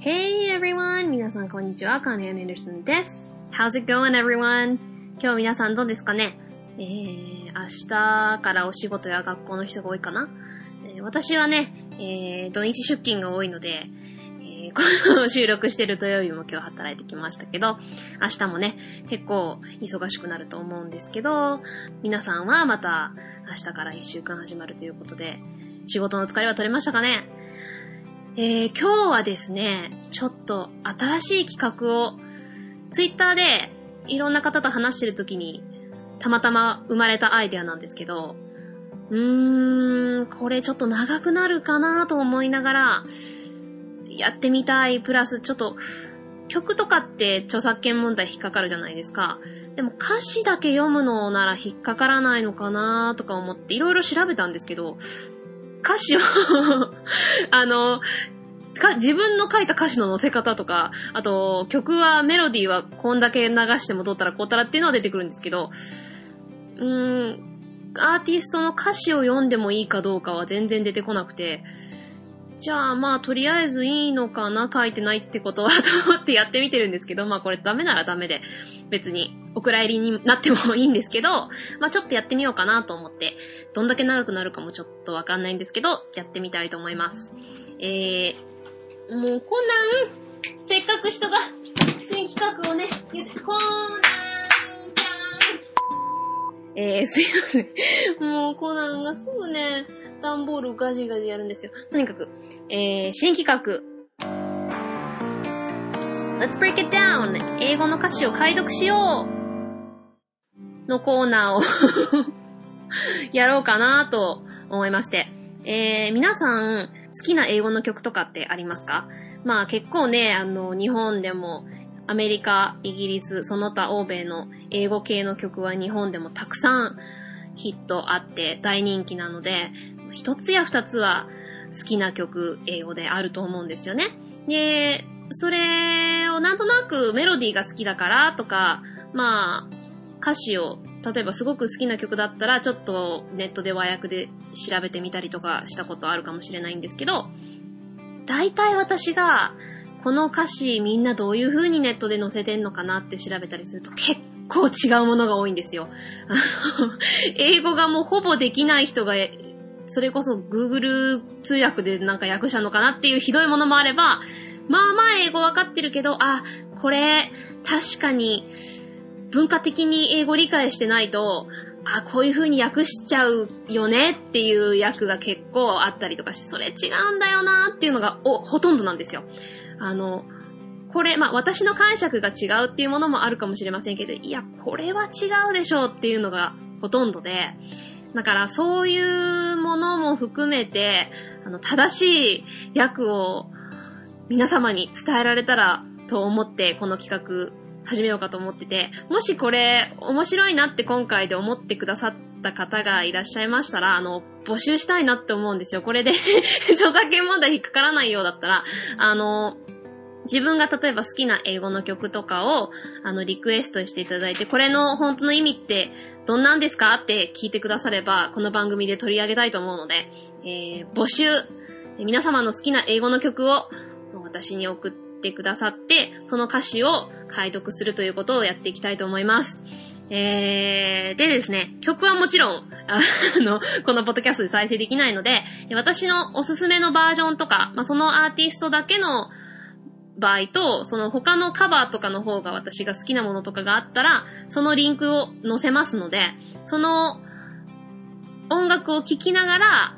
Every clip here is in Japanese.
Hey everyone! 皆さんこんにちは、カーネアン・エンダーソンです。How's it going everyone? 今日皆さんどうですかね？えー、明日からお仕事や学校の人が多いかな、えー、私はね、えー、土日出勤が多いので、えー、この収録してる土曜日も今日働いてきましたけど、明日もね、結構忙しくなると思うんですけど、皆さんはまた明日から一週間始まるということで、仕事の疲れは取れましたかね？えー、今日はですね、ちょっと新しい企画を、ツイッターでいろんな方と話してるときに、たまたま生まれたアイデアなんですけど、うーん、これちょっと長くなるかなと思いながら、やってみたい。プラス、ちょっと、曲とかって著作権問題引っかかるじゃないですか。でも歌詞だけ読むのなら引っかからないのかなとか思っていろいろ調べたんですけど、歌詞を あの、か、自分の書いた歌詞の載せ方とか、あと、曲は、メロディーはこんだけ流しても撮ったらこうたらっていうのは出てくるんですけど、うーん、アーティストの歌詞を読んでもいいかどうかは全然出てこなくて、じゃあまあとりあえずいいのかな書いてないってことはと思ってやってみてるんですけど、まあこれダメならダメで別にお蔵入りになってもいいんですけど、まあちょっとやってみようかなと思って、どんだけ長くなるかもちょっとわかんないんですけど、やってみたいと思います。えー、もうコナン、せっかく人が新企画をね、言って、コナンちゃんえー、すいません。もうコナンがすぐね、段ボールガジガジやるんですよ。とにかく、えー、新企画。Let's break it down! 英語の歌詞を解読しようのコーナーを やろうかなと思いまして。えー、皆さん、好きな英語の曲とかってありますか？まあ結構ね、あの、日本でも、アメリカ、イギリス、その他欧米の英語系の曲は日本でもたくさんヒットあって大人気なので、一つや二つは好きな曲、英語であると思うんですよね。で、それをなんとなくメロディーが好きだからとか、まあ、歌詞を、例えばすごく好きな曲だったら、ちょっとネットで和訳で調べてみたりとかしたことあるかもしれないんですけど、大体私が、この歌詞みんなどういう風にネットで載せてんのかなって調べたりすると結構違うものが多いんですよ。英語がもうほぼできない人がそれこそ Google 通訳でなんか訳したのかなっていうひどいものもあれば、まあまあ英語わかってるけど、あ、これ、確かに、文化的に英語理解してないと、あ、こういう風に訳しちゃうよねっていう訳が結構あったりとかして、それ違うんだよなっていうのが、お、ほとんどなんですよ。あの、これ、まあ、私の解釈が違うっていうものもあるかもしれませんけど、いや、これは違うでしょうっていうのがほとんどで、だからそういうものも含めて、あの、正しい役を皆様に伝えられたらと思ってこの企画始めようかと思ってて、もしこれ面白いなって今回で思ってくださった方がいらっしゃいましたら、あの、募集したいなって思うんですよ。これで 著作権問題引っかからないようだったら、あの、自分が例えば好きな英語の曲とかを、あの、リクエストしていただいて、これの本当の意味ってどんなんですかって聞いてくだされば、この番組で取り上げたいと思うので、えー、募集、皆様の好きな英語の曲を私に送ってくださって、その歌詞を解読するということをやっていきたいと思います。えー、でですね、曲はもちろん、あの、このポッドキャストで再生できないので、私のおすすめのバージョンとか、まあ、そのアーティストだけの場合と、その他のカバーとかの方が私が好きなものとかがあったら、そのリンクを載せますので、その音楽を聴きながら、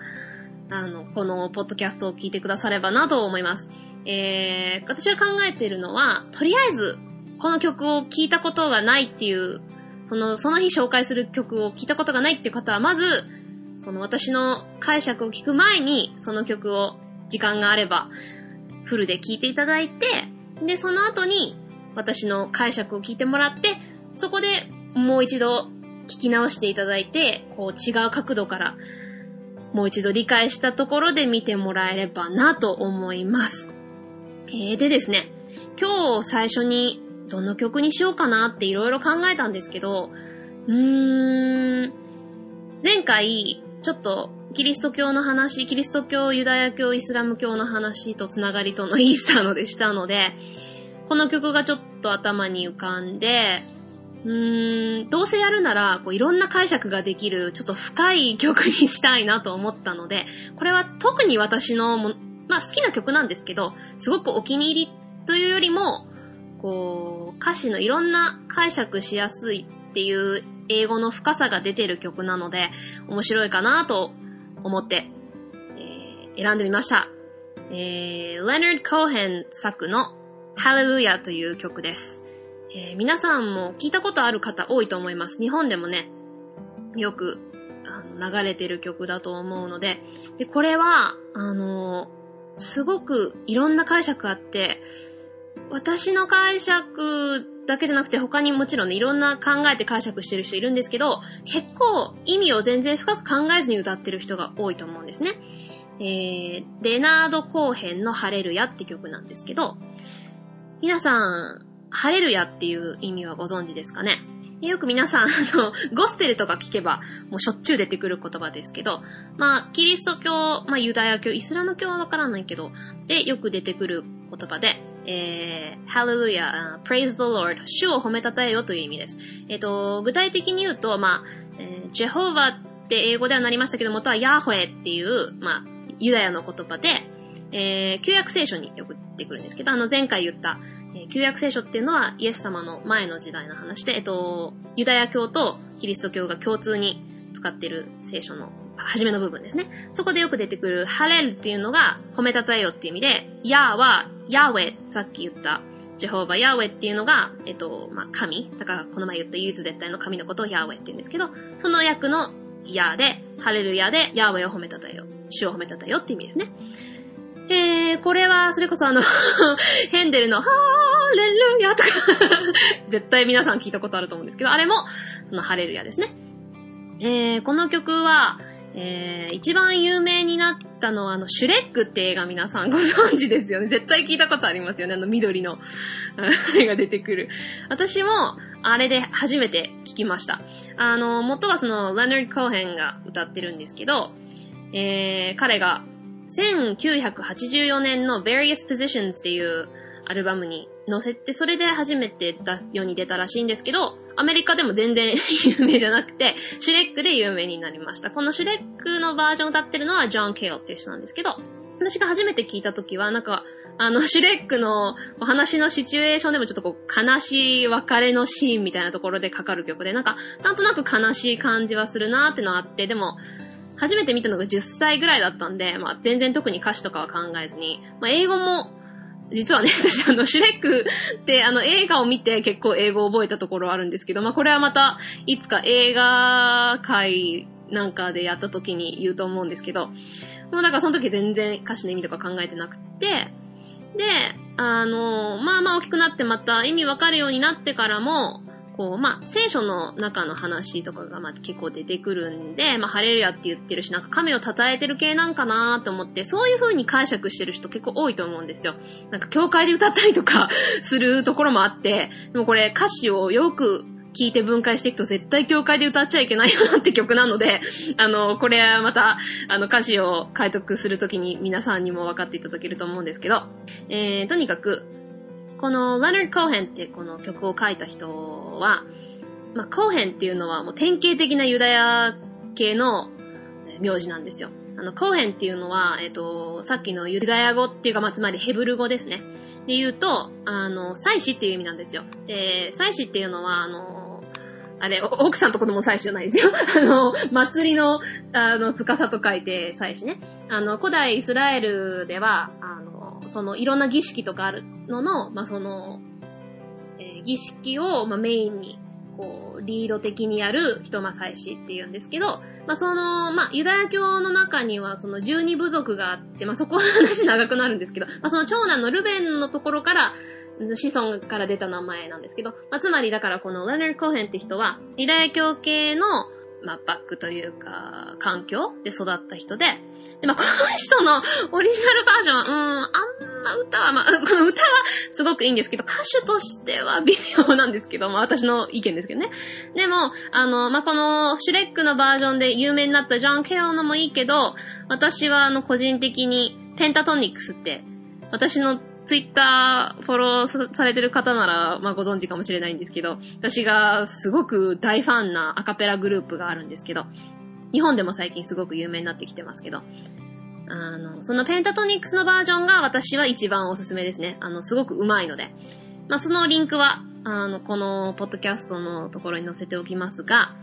あの、このポッドキャストを聞いてくださればなと思います。えー、私が考えているのは、とりあえず、この曲を聴いたことがないっていう、その、その日紹介する曲を聴いたことがないっていう方は、まず、その私の解釈を聞く前に、その曲を時間があれば、フルで聞いていただいて、で、その後に私の解釈を聞いてもらって、そこでもう一度聞き直していただいて、こう違う角度からもう一度理解したところで見てもらえればなと思います。えー、でですね、今日最初にどの曲にしようかなっていろいろ考えたんですけど、うーん、前回ちょっと、キリスト教の話、キリスト教、ユダヤ教、イスラム教の話とつながりとのイースターのでしたので、この曲がちょっと頭に浮かんで、うーん、どうせやるなら、こういろんな解釈ができる、ちょっと深い曲にしたいなと思ったので、これは特に私のも、まあ好きな曲なんですけど、すごくお気に入りというよりも、こう、歌詞のいろんな解釈しやすいっていう英語の深さが出てる曲なので、面白いかなと思って、えー、選んでみました。えー、レナード・コーヘン作の Hallelujah という曲です。えー、皆さんも聞いたことある方多いと思います。日本でもね、よくあの流れてる曲だと思うので、で、これは、あのー、すごくいろんな解釈あって、私の解釈だけじゃなくて他にもちろんね、いろんな考えて解釈してる人いるんですけど、結構意味を全然深く考えずに歌ってる人が多いと思うんですね。えー、レナード・コーヘンのハレルヤって曲なんですけど、皆さん、ハレルヤっていう意味はご存知ですかね？よく皆さん、あの、ゴスペルとか聞けば、もうしょっちゅう出てくる言葉ですけど、まあ、キリスト教、まあ、ユダヤ教、イスラム教はわからないけど、で、よく出てくる言葉で、えー、Hallelujah, praise the Lord, 主を褒めたたえよという意味です。えっ、ー、と、具体的に言うと、まあ、えー、ジェホーバーって英語ではなりましたけど、元はヤーホエっていう、まあ、ユダヤの言葉で、えー、旧約聖書によく出てくるんですけど、あの、前回言った、えー、旧約聖書っていうのはイエス様の前の時代の話で、えっと、ユダヤ教とキリスト教が共通に使ってる聖書の初めの部分ですね。そこでよく出てくるハレルっていうのが褒めたたえよっていう意味で、ヤーはヤーウェ、さっき言ったジェホーバ、ヤーウェっていうのが、えっと、まあ、神。だから、この前言った唯一絶対の神のことをヤーウェって言うんですけど、その役のヤーで、ハレルヤで、ヤーウェを褒めたたえよ。主を褒めたたえよって意味ですね。えー、これは、それこそあの ヘンデルの、ハーレルヤとか 絶対皆さん聞いたことあると思うんですけど、あれも、そのハレルヤですね。えー、この曲は、えー、一番有名になったのは、あの、シュレックって映画皆さんご存知ですよね。絶対聞いたことありますよね。あの、緑の、絵が出てくる。私も、あれで初めて聞きました。あの、元はその、レナード・コーヘンが歌ってるんですけど、えー、彼が1984年の Various Positions っていうアルバムに載せて、それで初めて世に出たらしいんですけど、アメリカでも全然 有名じゃなくて、シュレックで有名になりました。このシュレックのバージョンを歌ってるのはジョン・ケイオっていう人なんですけど、私が初めて聞いた時は、なんか、あの、シュレックのお話のシチュエーションでもちょっとこう、悲しい別れのシーンみたいなところでかかる曲で、なんか、なんとなく悲しい感じはするなーってのあって、でも、初めて見たのが10歳ぐらいだったんで、まあ全然特に歌詞とかは考えずに、まあ英語も、実はね、私あの、シュレックってあの映画を見て結構英語を覚えたところあるんですけど、まあこれはまたいつか映画界なんかでやった時に言うと思うんですけど、もうだからその時全然歌詞の意味とか考えてなくて、で、あの、まあまあ大きくなってまた意味わかるようになってからも、こう、まあ、聖書の中の話とかが、まあ、結構出てくるんで、まあ、ハレルヤって言ってるし、なんか神を称えてる系なんかなと思って、そういう風に解釈してる人結構多いと思うんですよ。なんか、教会で歌ったりとか するところもあって、でもこれ歌詞をよく聞いて分解していくと絶対教会で歌っちゃいけないよなって曲なので、あの、これはまた、あの、歌詞を解読するときに皆さんにも分かっていただけると思うんですけど、えー、とにかく、このレナード・コーヘンってこの曲を書いた人は、まあ、コーヘンっていうのはもう典型的なユダヤ系の名字なんですよ。あの、コーヘンっていうのは、えっ、と、さっきのユダヤ語っていうか、まあ、つまりヘブル語ですね。で言うと、あの、祭司っていう意味なんですよ。で、祭司っていうのは、あの、あれ、奥さんと子供祭司じゃないですよ。あの、祭りの、あの、司と書いて祭司ね。あの、古代イスラエルでは、あの、そのいろんな儀式とかあるのの、まあ、その、儀式を、まあ、メインに、こう、リード的にやる人ま祭司って言うんですけど、まあ、その、まあ、ユダヤ教の中にはその十二部族があって、まあ、そこは話長くなるんですけど、まあ、その長男のルベンのところから、子孫から出た名前なんですけど、まあ、つまりだからこのレナード・コーヘンって人は、ユダヤ教系の、まあ、バックというか、環境で育った人で、で、まあ、この人のオリジナルバージョンは、うん、あんままあ歌は、まあ、この歌はすごくいいんですけど、歌手としては微妙なんですけど、まあ私の意見ですけどね。でも、あの、まあこのシュレックのバージョンで有名になったジョン・ケオのもいいけど、私はあの個人的にペンタトニックスって、私のツイッターフォローされてる方なら、まあご存知かもしれないんですけど、私がすごく大ファンなアカペラグループがあるんですけど、日本でも最近すごく有名になってきてますけど、あの、そのペンタトニックスのバージョンが私は一番おすすめですね。あの、すごく上手いので。まあ、そのリンクは、あの、このポッドキャストのところに載せておきますが、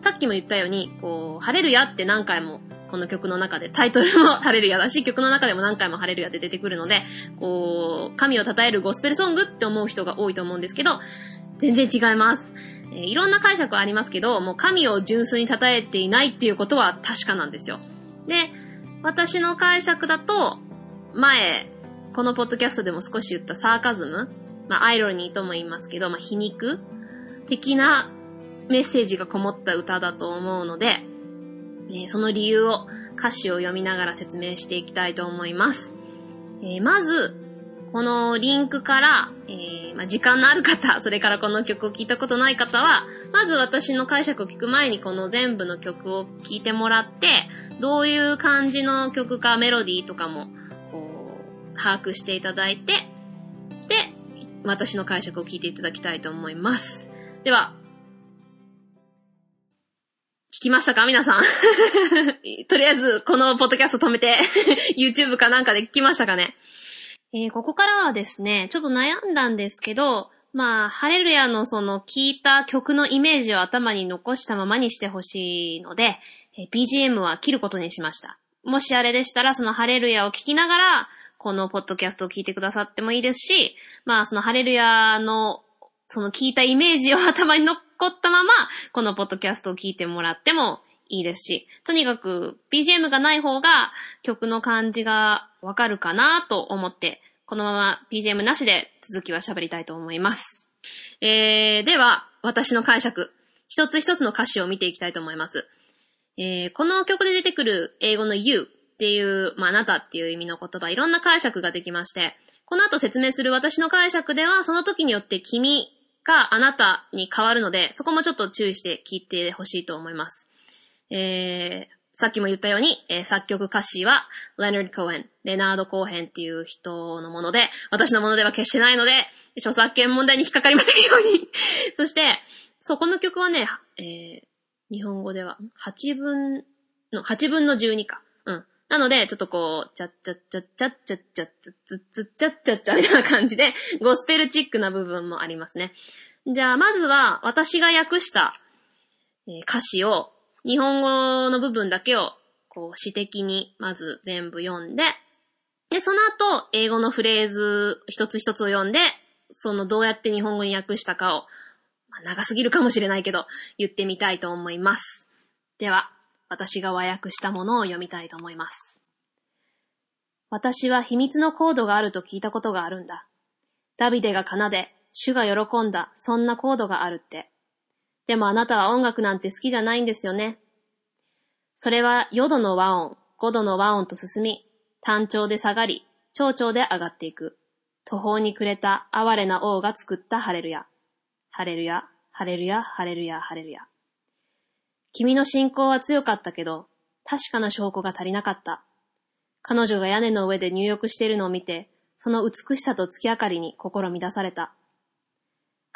さっきも言ったように、こう、晴れるやって何回もこの曲の中で、タイトルもハレルヤだし、曲の中でも何回もハレルヤって出てくるので、こう、神を称えるゴスペルソングって思う人が多いと思うんですけど、全然違います。えー、いろんな解釈はありますけど、もう神を純粋に称えていないっていうことは確かなんですよ。で、私の解釈だと、前、このポッドキャストでも少し言ったサーカズム、まあ、アイロニーとも言いますけど、まあ、皮肉的なメッセージがこもった歌だと思うので、えー、その理由を歌詞を読みながら説明していきたいと思います。えー、まず、このリンクから、えー、まあ、時間のある方、それからこの曲を聴いたことない方は、まず私の解釈を聞く前にこの全部の曲を聴いてもらって、どういう感じの曲かメロディーとかも、こう、把握していただいて、で、私の解釈を聞いていただきたいと思います。では、聞きましたか？皆さん。とりあえず、このポッドキャスト止めて YouTube かなんかで聞きましたかね？えー、ここからはですね、ちょっと悩んだんですけど、まあ、ハレルヤのその聞いた曲のイメージを頭に残したままにしてほしいので、えー、BGM は切ることにしました。もしあれでしたら、そのハレルヤを聞きながら、このポッドキャストを聞いてくださってもいいですし、まあ、そのハレルヤの、その聞いたイメージを頭に残ったまま、このポッドキャストを聞いてもらってもいいですし、とにかく BGM がない方が曲の感じがわかるかなと思って、このまま BGM なしで続きは喋りたいと思います。えー、では、私の解釈、一つ一つの歌詞を見ていきたいと思います。えー、この曲で出てくる英語の you っていう、まあ、あなたっていう意味の言葉、いろんな解釈ができまして、この後説明する私の解釈では、その時によって君があなたに変わるので、そこもちょっと注意して聞いてほしいと思います。えー、さっきも言ったように、えー、作曲歌詞は、レナード・コーヘン、レナード・コーヘンっていう人のもので、私のものでは決してないので、著作権問題に引っかかりませんように。そして、そこの曲はね、えー、日本語では、8分の、8分の12か。うん。なので、ちょっとこう、ちゃっちゃっちゃっちゃっちゃっちゃっちゃっちゃっちゃっちゃっちゃみたいな感じで、ゴスペルチックな部分もありますね。じゃあ、まずは、私が訳した、え歌詞を日本語の部分だけを、こう、詩的にまず全部読んで、で、その後、英語のフレーズ一つ一つを読んで、そのどうやって日本語に訳したかを、まあ、長すぎるかもしれないけど、言ってみたいと思います。では、私が和訳したものを読みたいと思います。私は秘密のコードがあると聞いたことがあるんだ。ダビデが奏で、主が喜んだ、そんなコードがあるって。でもあなたは音楽なんて好きじゃないんですよね。それは4度の和音、5度の和音と進み、単調で下がり、長調で上がっていく。途方に暮れた哀れな王が作ったハレルヤ。ハレルヤ、ハレルヤ、ハレルヤ、ハレルヤ。君の信仰は強かったけど、確かな証拠が足りなかった。彼女が屋根の上で入浴しているのを見て、その美しさと月明かりに心乱された。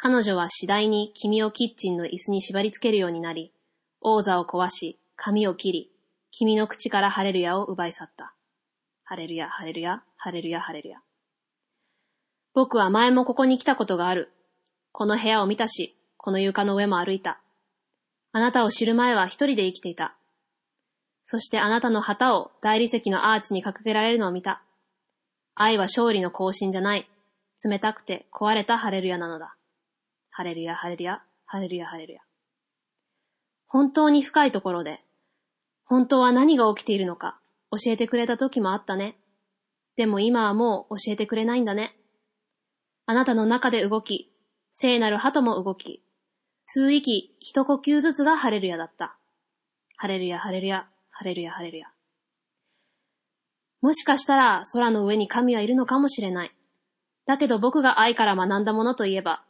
彼女は次第に君をキッチンの椅子に縛り付けるようになり、王座を壊し、髪を切り、君の口からハレルヤを奪い去った。ハレルヤ、ハレルヤ、ハレルヤ、ハレルヤ。僕は前もここに来たことがある。この部屋を見たし、この床の上も歩いた。あなたを知る前は一人で生きていた。そしてあなたの旗を大理石のアーチに掲げられるのを見た。愛は勝利の行進じゃない。冷たくて壊れたハレルヤなのだ。ハレルヤ、ハレルヤ、ハレルヤ、ハレルヤ。本当に深いところで、本当は何が起きているのか教えてくれた時もあったね。でも今はもう教えてくれないんだね。あなたの中で動き、聖なる鳩も動き、数息、一呼吸ずつがハレルヤだった。ハレルヤ、ハレルヤ、ハレルヤ、ハレルヤ。もしかしたら空の上に神はいるのかもしれない。だけど僕が愛から学んだものといえば、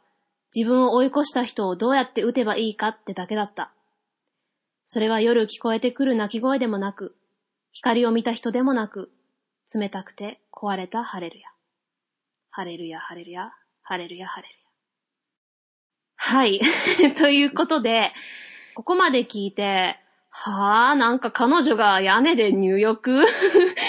自分を追い越した人をどうやって撃てばいいかってだけだった。それは夜聞こえてくる泣き声でもなく、光を見た人でもなく、冷たくて壊れたハレルヤ。ハレルヤ、ハレルヤ、ハレルヤ、ハレルヤ。はい。ということで、ここまで聞いて、はあ、なんか彼女が屋根で入浴？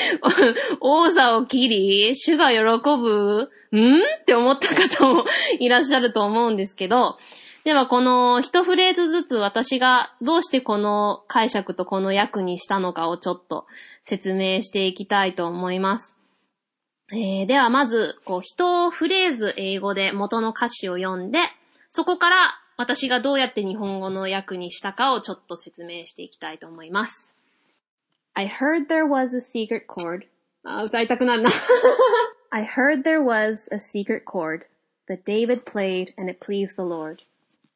王座を切り主が喜ぶ？ん？って思った方もいらっしゃると思うんですけど、ではこの一フレーズずつ私がどうしてこの解釈とこの訳にしたのかをちょっと説明していきたいと思います。えー、ではまず、こう、一フレーズ英語で元の歌詞を読んで、そこから私がどうやって日本語の訳にしたかをちょっと説明していきたいと思います。I heard there was a secret chord. あ、歌いたくなるな。I heard there was a secret chord that David played and it pleased the Lord.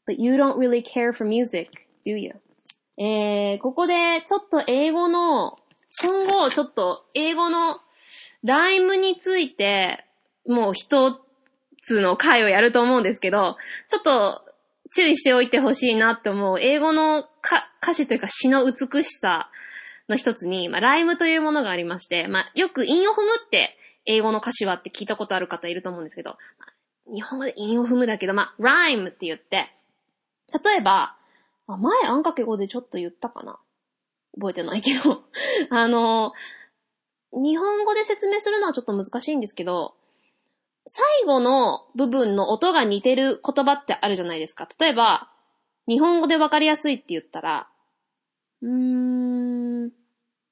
But you don't really care for music, do you? えー、ここでちょっと英語の、今後ちょっと英語のライムについて、もう一つの回をやると思うんですけど、ちょっと注意しておいてほしいなって思う、英語の歌詞というか詩の美しさの一つに、まあ、ライムというものがありまして、まあ、よく韻を踏むって英語の歌詞はって聞いたことある方いると思うんですけど、日本語で韻を踏むだけど、まあ、ライムって言って、例えば、前、あんかけ語でちょっと言ったかな？覚えてないけど。あの、日本語で説明するのはちょっと難しいんですけど、最後の部分の音が似てる言葉ってあるじゃないですか。例えば、日本語でわかりやすいって言ったら、うーん、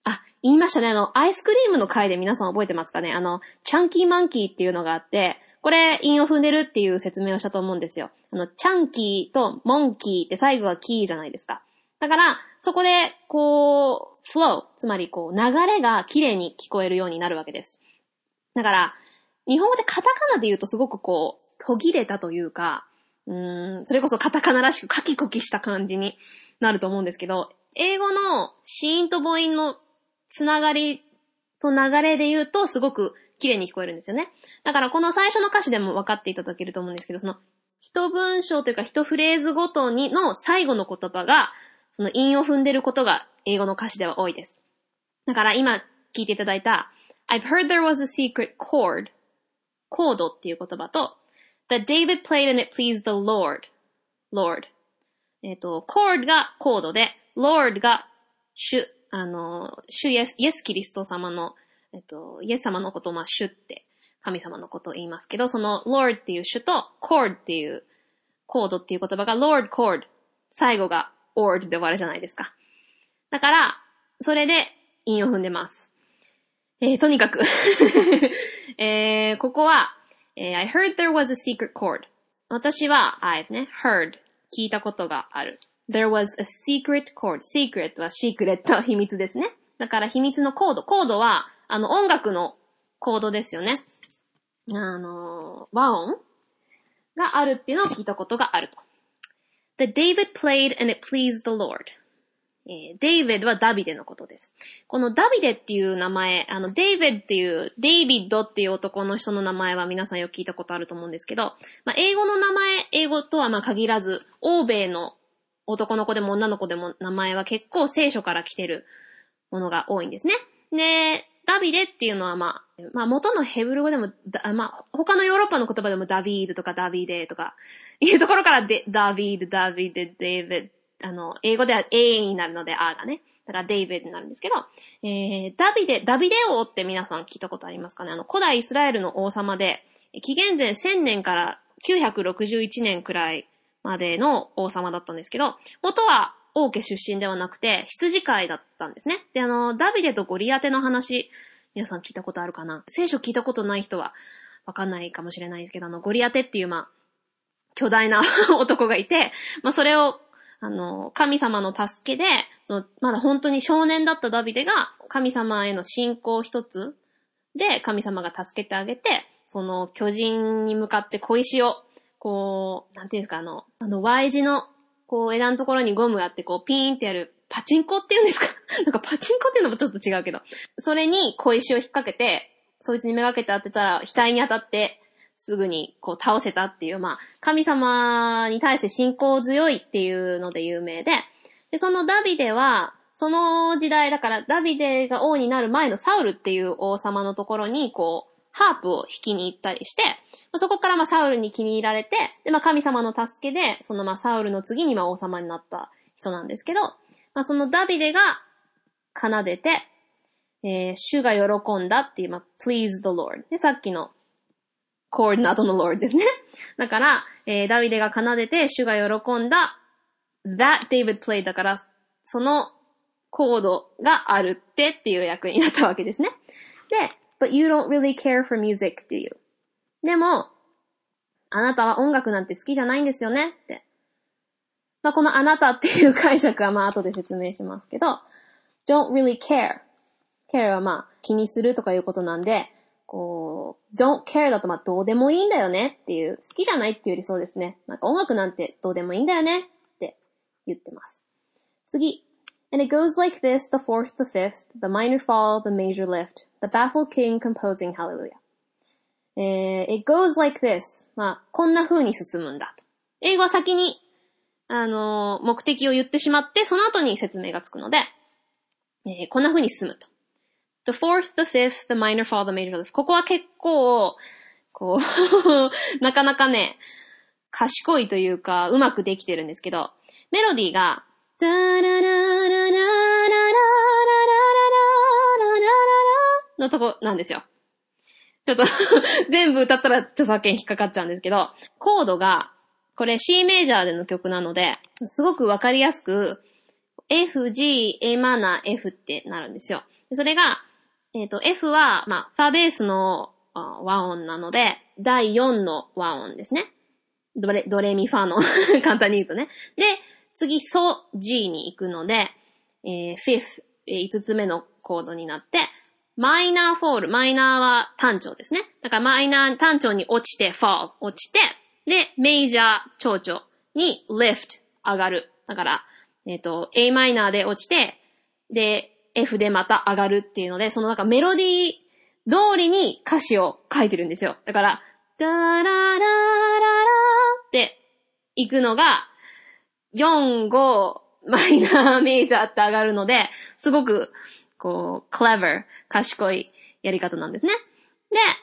あ、言いましたね。あの、アイスクリームの回で皆さん覚えてますかねあの、チャンキーマンキーっていうのがあって、これ、韻を踏んでるっていう説明をしたと思うんですよ。あの、チャンキーとモンキーって最後はキーじゃないですか。だから、そこで、こう、フロー、つまりこう、流れが綺麗に聞こえるようになるわけです。だから、日本語でカタカナで言うとすごくこう、途切れたというか、うん、それこそカタカナらしくカキコキした感じになると思うんですけど、英語の子音と母音のつながりと流れで言うとすごく綺麗に聞こえるんですよね。だからこの最初の歌詞でも分かっていただけると思うんですけど、その一文章というか一フレーズごとにの最後の言葉が、その韻を踏んでることが英語の歌詞では多いです。だから今聞いていただいた I've heard there was a secret chord コードっていう言葉と、that David played and it pleased the Lord. Lord. えっ、ー、と、chord がコードで、Lord が主、あの、主イエス、イエスキリスト様の、えっ、ー、と、イエス様のことをまあ主って神様のことを言いますけど、その Lord っていう主と chord っていうコードっていう言葉が Lord chord。最後が ord で終わるじゃないですか。だから、それで韻を踏んでます。えー、とにかくえー、ここは、えー、I heard there was a secret chord. 私は、I've ね、heard 聞いたことがある。There was a secret chord. secret は secret 秘密ですね。だから秘密のコード。コードは、あの、音楽のコードですよね。あの、和音があるっていうのを聞いたことがあると。That David played and it pleased the Lord. えー、デイビッドはダビデのことです。このダビデっていう名前、あの、デイビッドっていう、デイビッドっていう男の人の名前は皆さんよく聞いたことあると思うんですけど、まあ、英語の名前、英語とはま限らず、欧米の男の子でも女の子でも名前は結構聖書から来てるものが多いんですね。で、ダビデっていうのはまあ、まあ元のヘブル語でも、まあ他のヨーロッパの言葉でもダビードとかダビデとかいうところからダビード、ダビデ、デイビッドあの、英語では A になるので A がね。だからデイビッドになるんですけど、えー、ダビデ、ダビデ王って皆さん聞いたことありますかね？あの、古代イスラエルの王様で、紀元前1000年から961年くらいまでの王様だったんですけど、元は王家出身ではなくて、羊飼いだったんですね。で、あの、ダビデとゴリアテの話、皆さん聞いたことあるかな？聖書聞いたことない人はわかんないかもしれないですけど、あの、ゴリアテっていう、まあ、巨大な 男がいて、まあ、それをあの、神様の助けで、その、まだ本当に少年だったダビデが、神様への信仰一つで、神様が助けてあげて、その巨人に向かって小石を、こう、なんていうんですか、あの、あの Y 字の、こう枝のところにゴムやって、こうピーンってやる、パチンコって言うんですか？なんかパチンコっていうのもちょっと違うけど。それに小石を引っ掛けて、そいつにめがけて当てたら、額に当たって、すぐにこう倒せたっていう、まあ、神様に対して信仰強いっていうので有名で、で、そのダビデは、その時代だからダビデが王になる前のサウルっていう王様のところに、こう、ハープを弾きに行ったりして、そこからまあサウルに気に入られて、で、まあ神様の助けで、そのまあサウルの次にまあ王様になった人なんですけど、まあそのダビデが奏でて、えー、主が喜んだっていう、まあ、please the Lord。で、さっきのコードの後の Lord ですね。だから、えー、ダビデが奏でて、主が喜んだ that David played だから、そのコードがあるってっていう役になったわけですね。で、but you don't really care for music, do you? でも、あなたは音楽なんて好きじゃないんですよねって。まあ、このあなたっていう解釈はま後で説明しますけど、don't really care. care はまあ気にするとかいうことなんで、こう、don't care だとまあどうでもいいんだよねっていう、好きじゃないっていうよりそうですね。なんか音楽なんてどうでもいいんだよねって言ってます。次。And it goes like this, the fourth, the fifth, the minor fall, the major lift, the baffled king composing hallelujah. えー、it goes like this. まあ、こんな風に進むんだと。英語は先に、あのー、目的を言ってしまって、その後に説明がつくので、えー、こんな風に進むと。The fourth, the fifth, the minor fall, the major lift. ここは結構、こう なかなかね、賢いというか、うまくできてるんですけど、メロディーが、ダララララララララララのとこなんですよ。ちょっと全部歌ったら著作権引っかかっちゃうんですけど、コードが、これ C メジャーでの曲なので、すごくわかりやすく、F, G, A マナー F ってなるんですよ。それが、えっ、ー、と、F は、まあ、ファベースの和音なので、第4の和音ですね。ドレ、ドレミファの 簡単に言うとね。で、次、ソ、G に行くので、えー、fifth、5つ目のコードになって、マイナーフォール、マイナーは単調ですね。だからマイナー単調に落ちて、fall、落ちて、で、メイジャー、長調に lift、上がる。だから、えっ、ー、と、A マイナーで落ちて、で、F でまた上がるっていうので、そのなんかメロディー通りに歌詞を書いてるんですよ。だから、ダララララって行くのが、4、5、マイナーメイジャーって上がるので、すごく、こう、clever、賢いやり方なんですね。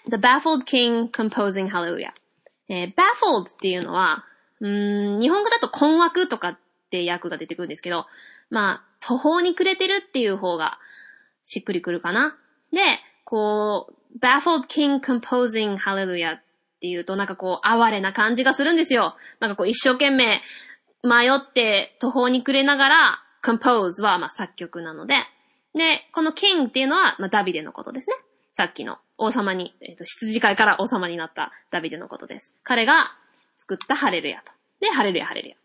で、the baffled king composing hallelujah。えー、baffled っていうのは、うん日本語だと困惑とかって訳が出てくるんですけど、まあ、途方に暮れてるっていう方がしっくりくるかな。で、こう、baffled king composing hallelujah っていうとなんかこう、哀れな感じがするんですよ。なんかこう、一生懸命迷って途方に暮れながら、compose はまあ作曲なので、で、この king っていうのはまあダビデのことですね。さっきの王様に、えっ、ー、と、羊飼いから王様になったダビデのことです。彼が作ったハレルヤと。で、ハレルヤ、ハレルヤ。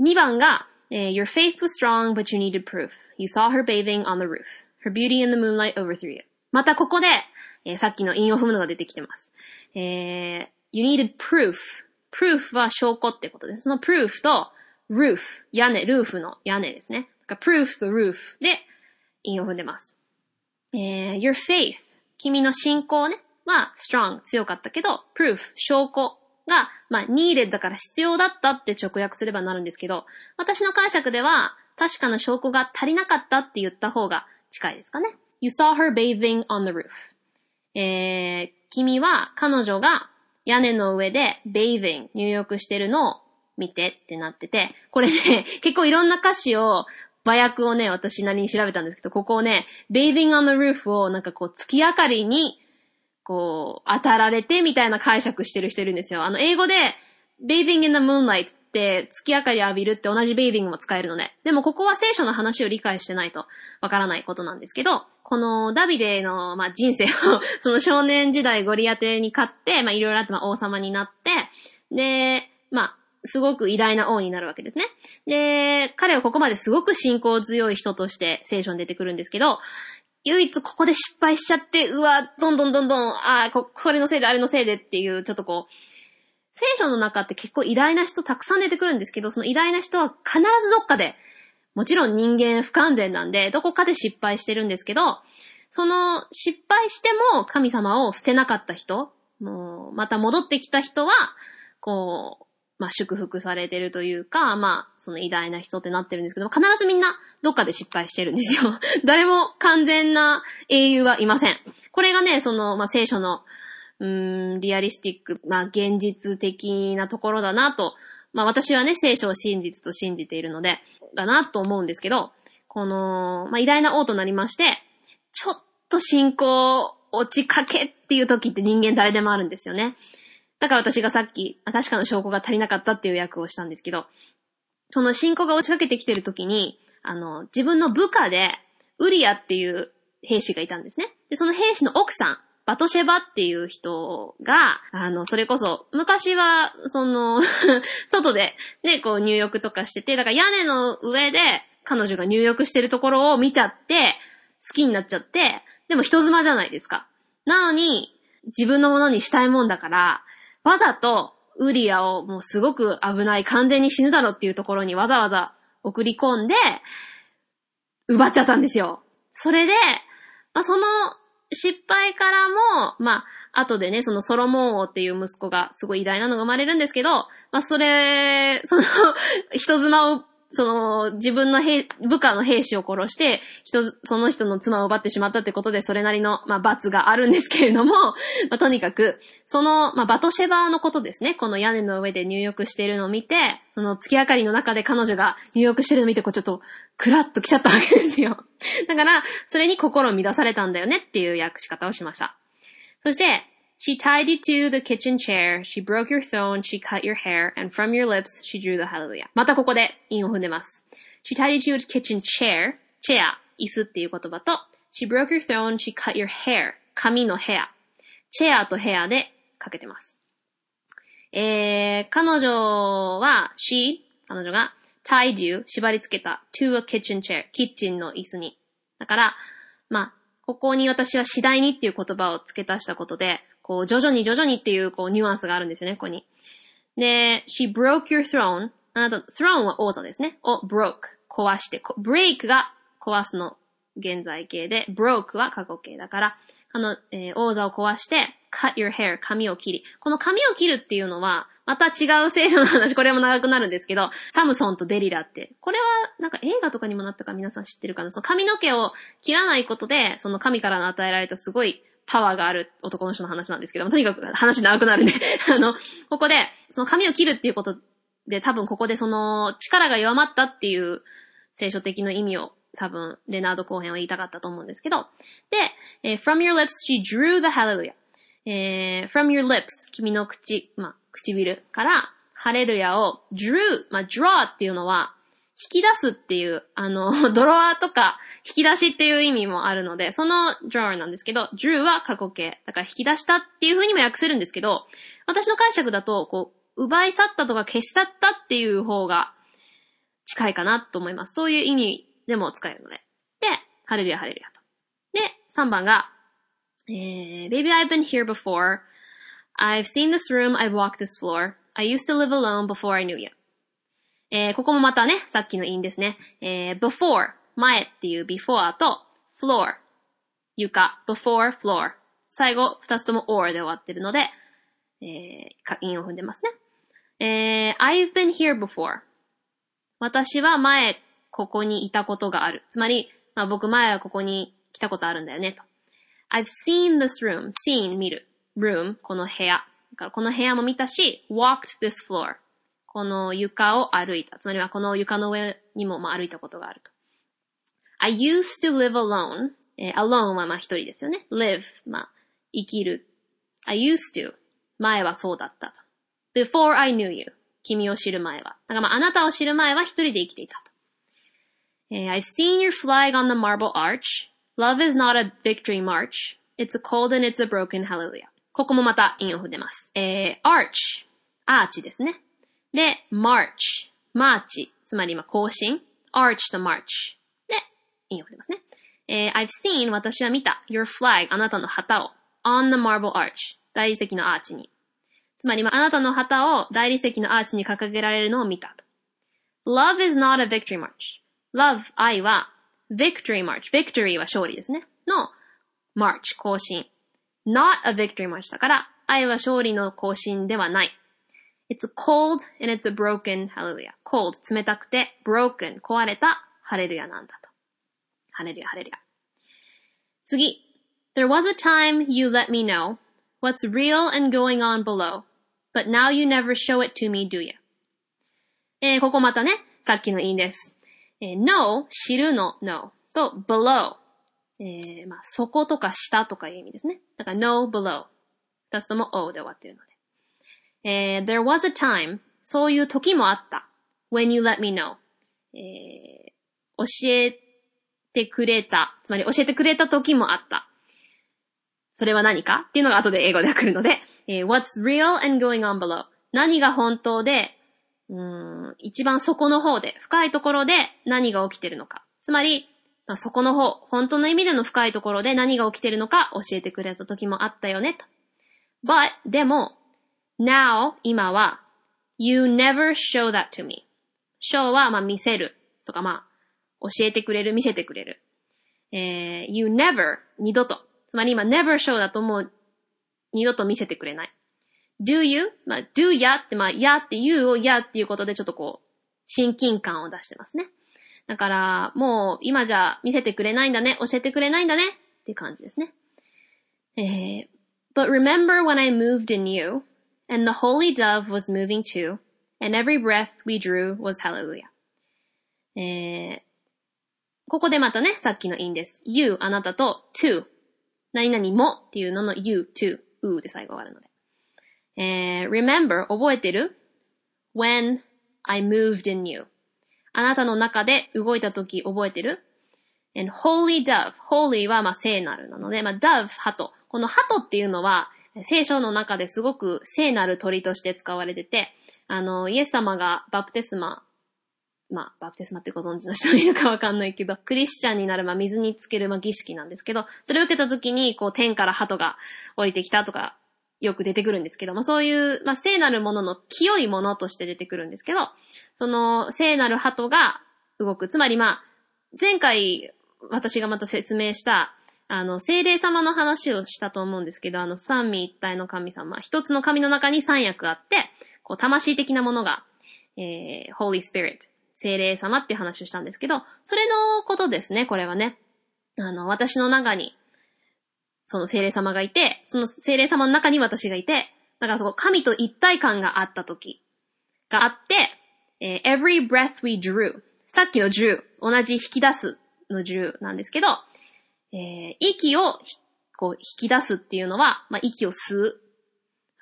2番が、Your faith was strong, but you needed proof. You saw her bathing on the roof. Her beauty in the moonlight overthrew you. またここで、えー、さっきの韻を踏むのが出てきてます。えー、you needed proof. proof は証拠ってことです。その proof と roof、屋根、ルーフの屋根ですね。proof と roof で韻を踏んでます。えー、your faith 君の信仰ね、は strong 強かったけど、proof 証拠が、まあ、needed だから必要だったって直訳すればなるんですけど、私の解釈では、確かな証拠が足りなかったって言った方が近いですかね。You saw her bathing on the roof. えー、君は彼女が屋根の上で bathing 入浴してるのを見てってなってて、これね、結構いろんな歌詞を、和訳をね、私なりに調べたんですけど、ここをね、bathing on the roof をなんかこう月明かりに、こう、当たられてみたいな解釈してる人いるんですよ。あの、英語で、bathing in the moonlight って月明かり浴びるって同じ bathing も使えるので、でもここは聖書の話を理解してないとわからないことなんですけど、このダビデの、まあ、人生を その少年時代ゴリアテに勝って、まあ、いろいろあって、まあ、王様になって、で、まあ、すごく偉大な王になるわけですね。で、彼はここまですごく信仰強い人として聖書に出てくるんですけど、唯一ここで失敗しちゃって、うわ、どんどんどんどん、ああ、こ、これのせいで、あれのせいでっていう、ちょっとこう、聖書の中って結構偉大な人たくさん出てくるんですけど、その偉大な人は必ずどっかでもちろん人間不完全なんで、どこかで失敗してるんですけど、その失敗しても神様を捨てなかった人、もう、また戻ってきた人は、こう、まあ、祝福されてるというか、まあ、その偉大な人ってなってるんですけど、必ずみんなどっかで失敗してるんですよ。誰も完全な英雄はいません。これがね、その、まあ、聖書の、うん、リアリスティック、まあ、現実的なところだなと、まあ、私はね、聖書を真実と信じているので、だなと思うんですけど、この、まあ、偉大な王となりまして、ちょっと信仰落ちかけっていう時って人間誰でもあるんですよね。だから私がさっき、確かな証拠が足りなかったっていう役をしたんですけど、その信仰が落ちかけてきてる時に、あの、自分の部下で、ウリアっていう兵士がいたんですね。で、その兵士の奥さん、バトシェバっていう人が、あの、それこそ、昔は、その 外で、ね、こう入浴とかしてて、だから屋根の上で彼女が入浴してるところを見ちゃって、好きになっちゃって、でも人妻じゃないですか。なのに、自分のものにしたいもんだから、わざとウリアをもうすごく危ない、完全に死ぬだろっていうところにわざわざ送り込んで、奪っちゃったんですよ。それで、まあ、その失敗からも、まあ、後でね、そのソロモン王っていう息子がすごい偉大なのが生まれるんですけど、まあ、それ、その 人妻をその、自分の兵、部下の兵士を殺して、人、その人の妻を奪ってしまったってことで、それなりの、まあ、罰があるんですけれども、まあ、とにかく、その、まあ、バトシェバーのことですね。この屋根の上で入浴しているのを見て、その月明かりの中で彼女が入浴してるのを見て、こうちょっと、クラッと来ちゃったわけですよ。だから、それに心を乱されたんだよねっていう訳し方をしました。そして、She tied you to the kitchen chair, she broke your throne, she cut your hair, and from your lips she drew the hallelujah. またここで韻を踏んでます。She tied you to the kitchen chair, チェア、椅子っていう言葉と、she broke your throne, she cut your hair, 髪のヘア。チェアとヘアでかけてます。えー、彼女は、she、彼女が tied you, 縛り付けた to a kitchen chair, キッチンの椅子に。だから、まあ、ここに私は次第にっていう言葉を付け足したことで、こう、徐々に徐々にっていう、こう、ニュアンスがあるんですよね、ここに。で、she broke your throne. あなた、throne は王座ですね。を broke. 壊して、break が壊すの現在形で、broke は過去形だから、あの、えー、王座を壊して、cut your hair, 髪を切り。この髪を切るっていうのは、また違う聖書の話、これも長くなるんですけど、サムソンとデリラって、これはなんか映画とかにもなったか皆さん知ってるかな？その髪の毛を切らないことで、その神からの与えられたすごいパワーがある男の人の話なんですけども、とにかく話長くなるんで あの、ここで、その髪を切るっていうことで、多分ここでその力が弱まったっていう聖書的な意味を多分、レナード後編は言いたかったと思うんですけど、で、えー、from your lips she drew the hallelujah. えー、from your lips 君の口、まあ、唇から、ハレルヤを drew, まあ、draw っていうのは、引き出すっていう、あの、ドロワーとか引き出しっていう意味もあるので、その drawer なんですけど、drew は過去形。だから引き出したっていう風にも訳せるんですけど、私の解釈だと、こう、奪い去ったとか消し去ったっていう方が近いかなと思います。そういう意味でも使えるので。で、ハレルヤハレルヤと。で、3番が、えー、Baby I've been here before. I've seen this room, I've walked this floor. I used to live alone before I knew you. えー、ここもまたね、さっきの因ですね。えー、before、前っていう before と floor、床、before floor。最後、二つとも or で終わってるので、えー、因を踏んでますね。えー、I've been here before. 私は前、ここにいたことがある。つまり、まあ、僕前はここに来たことあるんだよね、と。I've seen this room. seen 見る。room この部屋。だからこの部屋も見たし、walked this floor この床を歩いた。つまりはこの床の上にもまあ歩いたことがあると。I used to live alone. えー、alone はまあ一人ですよね。live まあ生きる。I used to 前はそうだった。before I knew you 君を知る前は。だからまああなたを知る前は一人で生きていたと。えー、I've seen your flag on the marble arch. Love is not a victory march. It's a cold and it's a broken hallelujah. ここもまた韻を踏んでます。えー、arch アーチですね。で、march, マーチ、つまり今更新、arch と march で、引用出ますね。えー、I've seen 私は見た your flag あなたの旗を on the marble arch 大理石のアーチに。つまり、あなたの旗を大理石のアーチに掲げられるのを見たと。Love is not a victory march. love, 愛は victory march. victory は勝利ですね。の march, 行進。not a victory march だから、愛は勝利の行進ではない。It's cold and it's a broken hallelujah. cold 冷たくて broken 壊れたハレルヤなんだと。ハレルヤ、ハレルヤ。次。There was a time you let me know what's real and going on below, but now you never show it to me, do you? えー、ここまたね、さっきの因です。えー、know 知るの know と below えー、まあ、底とか下とかいう意味ですね。だから know below 二つとも o で終わっているので。えー、there was a time そういう時もあった。when you let me know えー、教えてくれた。つまり教えてくれた時もあった。それは何か？っていうのが後で英語で来るので、えー、what's real and going on below 何が本当で、うん、一番底の方で、深いところで何が起きてるのか。つまり、まあ、底の方、本当の意味での深いところで何が起きてるのか教えてくれた時もあったよね、と。but, でも、now, 今は、you never show that to me. show は、まあ、見せるとか、まあ、教えてくれる、見せてくれる。えー、you never, 二度と。つまり今 never show だともう二度と見せてくれない。do you? まあ、do ya って、まあ、やって you をやっていうことでちょっとこう、親近感を出してますね。だから、もう今じゃ見せてくれないんだね、教えてくれないんだねっていう感じですね。えー、But remember when I moved in you, and the holy dove was moving too, and every breath we drew was hallelujah. えー、ここでまたね、さっきの因です。you, あなたと to, 何々もっていうのの you, to, u で最後終わるので。えー、remember, 覚えてる ?when I moved in you. あなたの中で動いた時覚えてる ?and holy dove. holy はまあ聖なるなので、まあ dove, 鳩。この鳩っていうのは聖書の中ですごく聖なる鳥として使われてて、あの、イエス様がバプテスマまあ、バプテスマってご存知の人いるかわかんないけど、クリスチャンになる、まあ、水につける、まあ、儀式なんですけど、それを受けた時に、こう、天から鳩が降りてきたとか、よく出てくるんですけど、まあ、そういう、まあ、聖なるものの清いものとして出てくるんですけど、その、聖なる鳩が動く。つまり、まあ、前回、私がまた説明した、あの、精霊様の話をしたと思うんですけど、あの、三位一体の神様、一つの神の中に三役あって、こう、魂的なものが、えー、Holy Spirit 精霊様っていう話をしたんですけど、それのことですね、これはね。あの、私の中に、その精霊様がいて、その精霊様の中に私がいて、だからそこ神と一体感があった時があって、えー、every breath we drew さっきの drew 同じ引き出すの drew なんですけど、えー、息をこう引き出すっていうのは、まあ、息を吸う。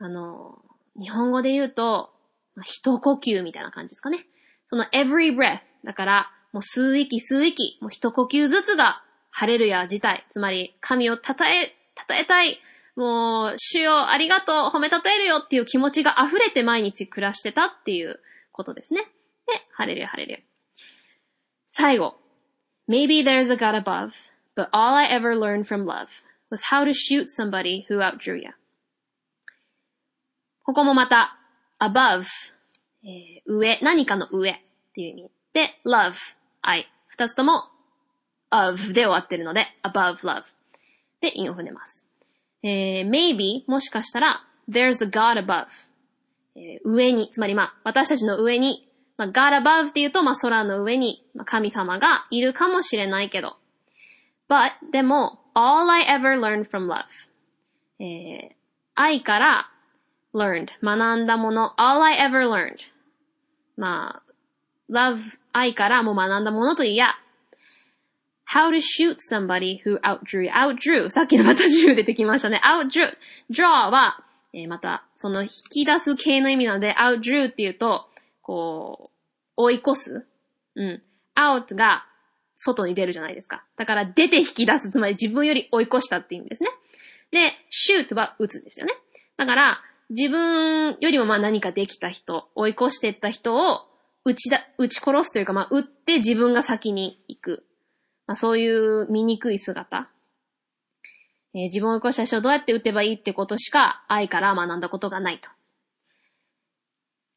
あの、日本語で言うと、まあ、一呼吸みたいな感じですかね。その every breath だから、もう吸う息吸う息、もう一呼吸ずつが、ハレルヤ自体、つまり神を称え、称えたい、もう、主よありがとう、褒めたたえるよっていう気持ちが溢れて毎日暮らしてたっていうことですね。で、ハレルヤ、ハレルヤ。最後。Maybe there's a God above, but all I ever learned from love was how to shoot somebody who outdrew you. ここもまた、above えー、上、何かの上っていう意味。で、love, 愛。二つとも of で終わってるので、above love で韻を踏んでます。えー、maybe もしかしたら there's a God above、えー、上に、つまりまあ私たちの上に、まあ、God above って言うとまあ空の上に、まあ、神様がいるかもしれないけど but でも all I ever learned from love、えー、愛から learned 学んだもの all I ever learned まあ、love 愛からも学んだものといや、how to shoot somebody who outdrew outdrew さっきのまた drew 出てきましたね。outdrew draw は、えー、また、その引き出す系の意味なので、outdrew っていうと、こう、追い越す。うん。out が外に出るじゃないですか。だから出て引き出す、つまり自分より追い越したって意味ですね。で、shoot は撃つんですよね。だから、自分よりもまあ何かできた人、追い越していった人を撃ちだ、撃ち殺すというかまあ撃って自分が先に行く。まあそういう醜い姿。えー、自分を追い越した人をどうやって撃てばいいってことしか愛から学んだことがないと。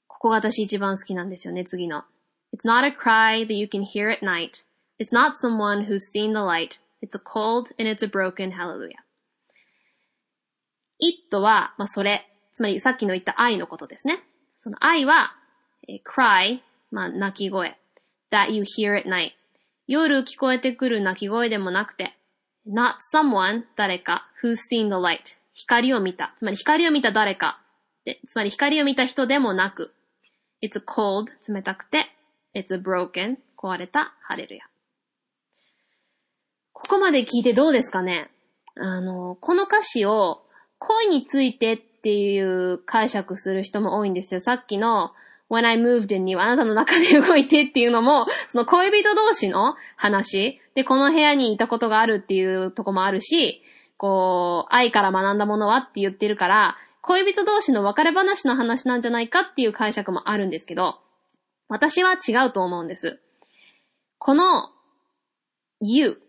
ここが私一番好きなんですよね、次の。It's not a cry that you can hear at night, It's not someone who's seen the light. It's a cold and it's a broken hallelujah. it は、まあ、それ。つまりさっきの言った愛のことですね。その愛は、え cry、まあ、泣き声。that you hear at night. 夜聞こえてくる泣き声でもなくて、not someone, 誰か、who's seen the light. 光を見た。つまり光を見た誰か。でつまり光を見た人でもなく、it's cold, 冷たくて、it's a broken, 壊れた、ハレルヤ。ここまで聞いてどうですかね？あの、この歌詞を恋についてっていう解釈する人も多いんですよ。さっきの When I moved in you あなたの中で動いてっていうのも、その恋人同士の話で、この部屋にいたことがあるっていうとこもあるし、こう、愛から学んだものはって言ってるから、恋人同士の別れ話の話なんじゃないかっていう解釈もあるんですけど、私は違うと思うんです。この you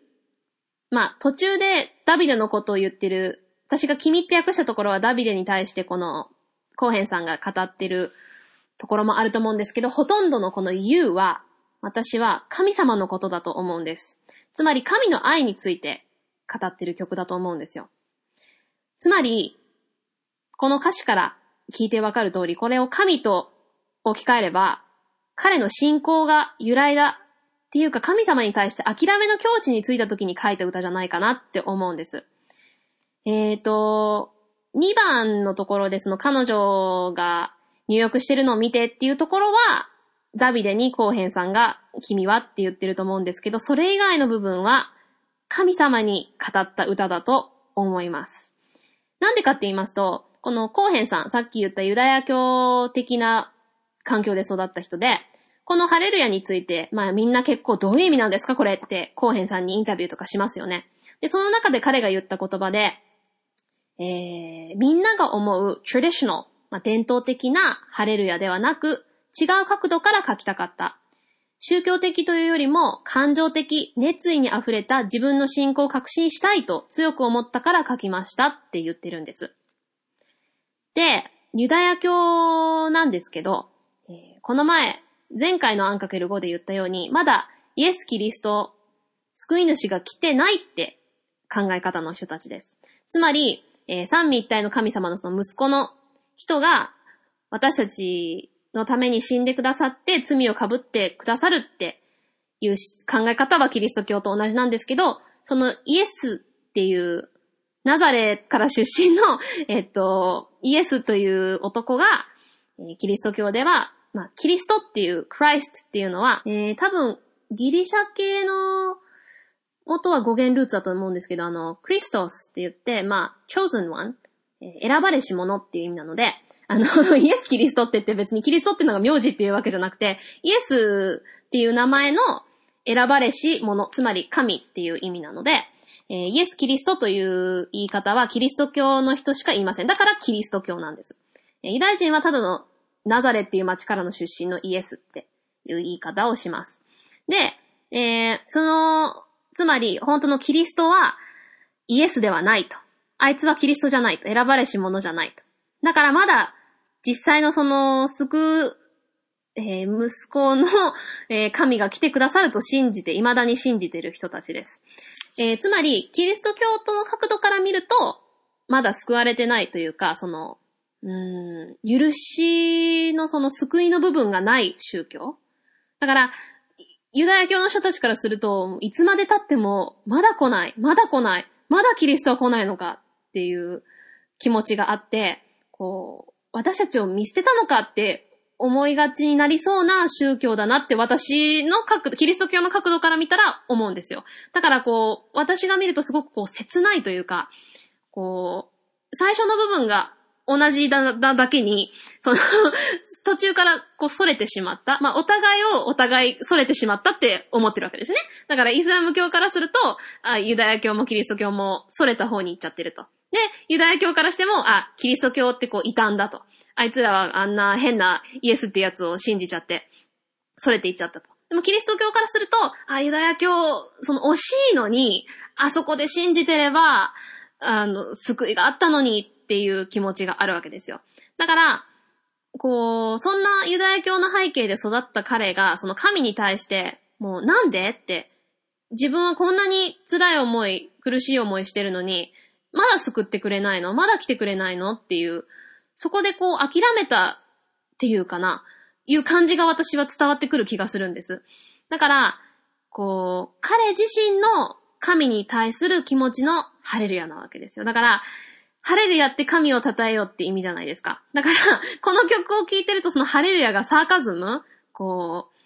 まあ、途中でダビデのことを言ってる、私が君って訳したところはダビデに対してこの、コーヘンさんが語ってるところもあると思うんですけど、ほとんどのこの you は、私は神様のことだと思うんです。つまり神の愛について語ってる曲だと思うんですよ。つまり、この歌詞から聞いてわかる通り、これを神と置き換えれば、彼の信仰が由来だっていうか神様に対して諦めの境地についた時に書いた歌じゃないかなって思うんです。えっ、ー、と、2番のところでその彼女が入浴してるのを見てっていうところは、ダビデにコーヘンさんが君はって言ってると思うんですけど、それ以外の部分は神様に語った歌だと思います。なんでかって言いますと、このコーヘンさん、さっき言ったユダヤ教的な環境で育った人で、このハレルヤについて、まあみんな結構どういう意味なんですかこれって、コーヘンさんにインタビューとかしますよね。で、その中で彼が言った言葉で、えー、みんなが思う traditional、まあ、伝統的なハレルヤではなく、違う角度から書きたかった。宗教的というよりも感情的、熱意に溢れた自分の信仰を確信したいと強く思ったから書きましたって言ってるんです。で、ユダヤ教なんですけど、えー、この前、前回のアンかける5で言ったように、まだイエス・キリスト、救い主が来てないって考え方の人たちです。つまり、えー、三位一体の神様のその息子の人が、私たちのために死んでくださって罪を被ってくださるっていう考え方はキリスト教と同じなんですけど、そのイエスっていうナザレから出身の、えっと、イエスという男が、キリスト教ではまあ、キリストっていう、クライストっていうのは、えー、多分、ギリシャ系の元は語源ルーツだと思うんですけど、あの、クリストスって言って、まあ、chosen one、選ばれし者っていう意味なので、あの、イエス・キリストって言って別にキリストっていうのが名字っていうわけじゃなくて、イエスっていう名前の選ばれし者、つまり神っていう意味なので、えー、イエス・キリストという言い方はキリスト教の人しか言いません。だからキリスト教なんです。ユダヤ人はただのナザレっていう町からの出身のイエスっていう言い方をします。で、えー、その、つまり、本当のキリストはイエスではないと。あいつはキリストじゃないと。選ばれし者じゃないと。だからまだ、実際のその、救う、えー、息子の、えー、神が来てくださると信じて、未だに信じてる人たちです。えー、つまり、キリスト教徒の角度から見ると、まだ救われてないというか、その、うん、許しのその救いの部分がない宗教だから、ユダヤ教の人たちからすると、いつまで経っても、まだ来ない、まだ来ない、まだキリストは来ないのかっていう気持ちがあって、こう、私たちを見捨てたのかって思いがちになりそうな宗教だなって私の角度、キリスト教の角度から見たら思うんですよ。だからこう、私が見るとすごくこう切ないというか、こう、最初の部分が同じだ、だだけに、その 途中からこう、逸れてしまった。まあ、お互いをお互い逸れてしまったって思ってるわけですね。だから、イスラム教からすると、あユダヤ教もキリスト教も逸れた方に行っちゃってると。で、ユダヤ教からしても、あ、キリスト教ってこう、異端だと。あいつらはあんな変なイエスってやつを信じちゃって、逸れていっちゃったと。でもキリスト教からすると、あ、ユダヤ教、その惜しいのに、あそこで信じてれば、あの、救いがあったのにっていう気持ちがあるわけですよ。だから、こう、そんなユダヤ教の背景で育った彼が、その神に対して、もうなんでって自分はこんなに辛い思い、苦しい思いしてるのに、まだ救ってくれないの？まだ来てくれないの？っていう、そこでこう諦めたっていうかな、いう感じが私は伝わってくる気がするんです。だから、こう、彼自身の神に対する気持ちのハレルヤなわけですよ。だから、ハレルヤって神を称えようって意味じゃないですか。だから、この曲を聴いてるとそのハレルヤがサーカズム？こう、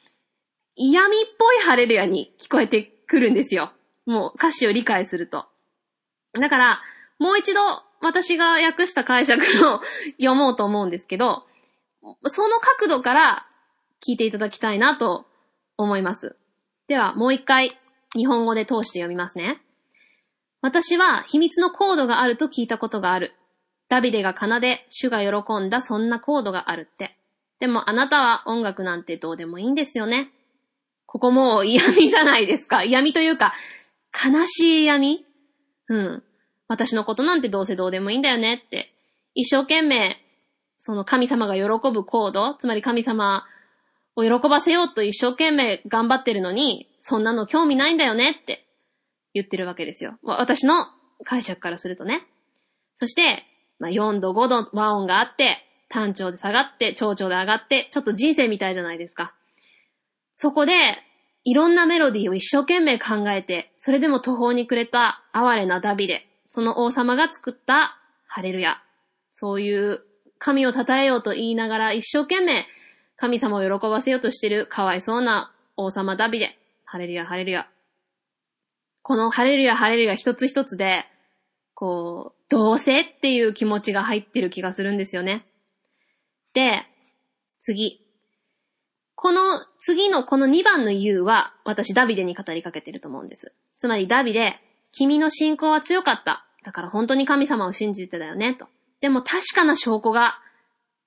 嫌味っぽいハレルヤに聞こえてくるんですよ。もう歌詞を理解すると。だから、もう一度私が訳した解釈を読もうと思うんですけど、その角度から聞いていただきたいなと思います。では、もう一回日本語で通して読みますね。私は秘密のコードがあると聞いたことがある。ダビデが奏で、主が喜んだそんなコードがあるって。でもあなたは音楽なんてどうでもいいんですよね。ここもう嫌味じゃないですか。嫌味というか、悲しい嫌味うん。私のことなんてどうせどうでもいいんだよねって。一生懸命、その神様が喜ぶコード、つまり神様を喜ばせようと一生懸命頑張ってるのに、そんなの興味ないんだよねって言ってるわけですよ。私の解釈からするとね。そして、まあ、4度5度和音があって、単調で下がって、長調で上がって、ちょっと人生みたいじゃないですか。そこで、いろんなメロディーを一生懸命考えて、それでも途方に暮れた哀れなダビデ、その王様が作ったハレルヤ。そういう神を称えようと言いながら一生懸命神様を喜ばせようとしてるかわいそうな王様ダビデ。ハレルヤ、ハレルヤ。このハレルヤ、ハレルヤ一つ一つで、こう、どうせっていう気持ちが入ってる気がするんですよね。で、次。この次のこの2番の言うは私ダビデに語りかけてると思うんです。つまりダビデ、君の信仰は強かった。だから本当に神様を信じてたよね、と。でも確かな証拠が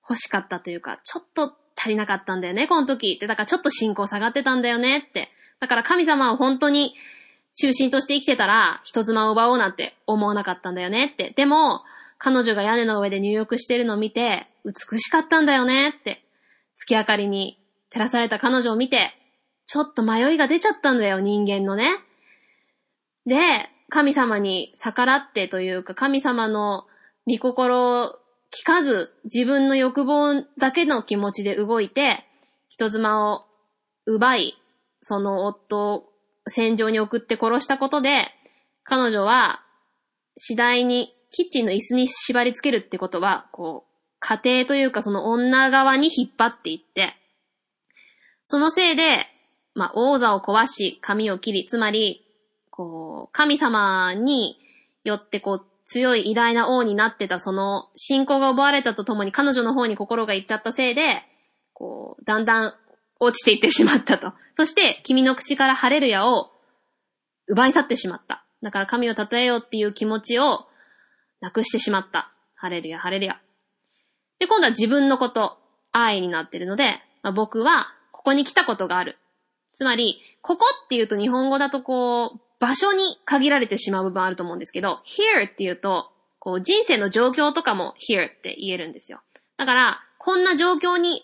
欲しかったというか、ちょっと足りなかったんだよね、この時って。だからちょっと信仰下がってたんだよねって。だから神様を本当に中心として生きてたら、人妻を奪おうなんて思わなかったんだよねって。でも、彼女が屋根の上で入浴してるのを見て、美しかったんだよねって。月明かりに照らされた彼女を見て、ちょっと迷いが出ちゃったんだよ、人間のね。で、神様に逆らってというか、神様の御心を聞かず、自分の欲望だけの気持ちで動いて、人妻を奪い、その夫を戦場に送って殺したことで、彼女は次第にキッチンの椅子に縛り付けるってことは、こう、家庭というかその女側に引っ張っていって、そのせいで、まあ、王座を壊し、髪を切り、つまり、こう、神様によってこう、強い偉大な王になってたその信仰が奪われたとともに彼女の方に心がいっちゃったせいで、こう、だんだん落ちていってしまったと。そして、君の口から晴れる矢を奪い去ってしまった。だから神を称えようっていう気持ちをなくしてしまった。晴れるや晴れるや。で、今度は自分のこと、愛になってるので、まあ、僕はここに来たことがある。つまり、ここっていうと日本語だとこう、場所に限られてしまう部分あると思うんですけど、here っていうと、こう人生の状況とかも here って言えるんですよ。だから、こんな状況に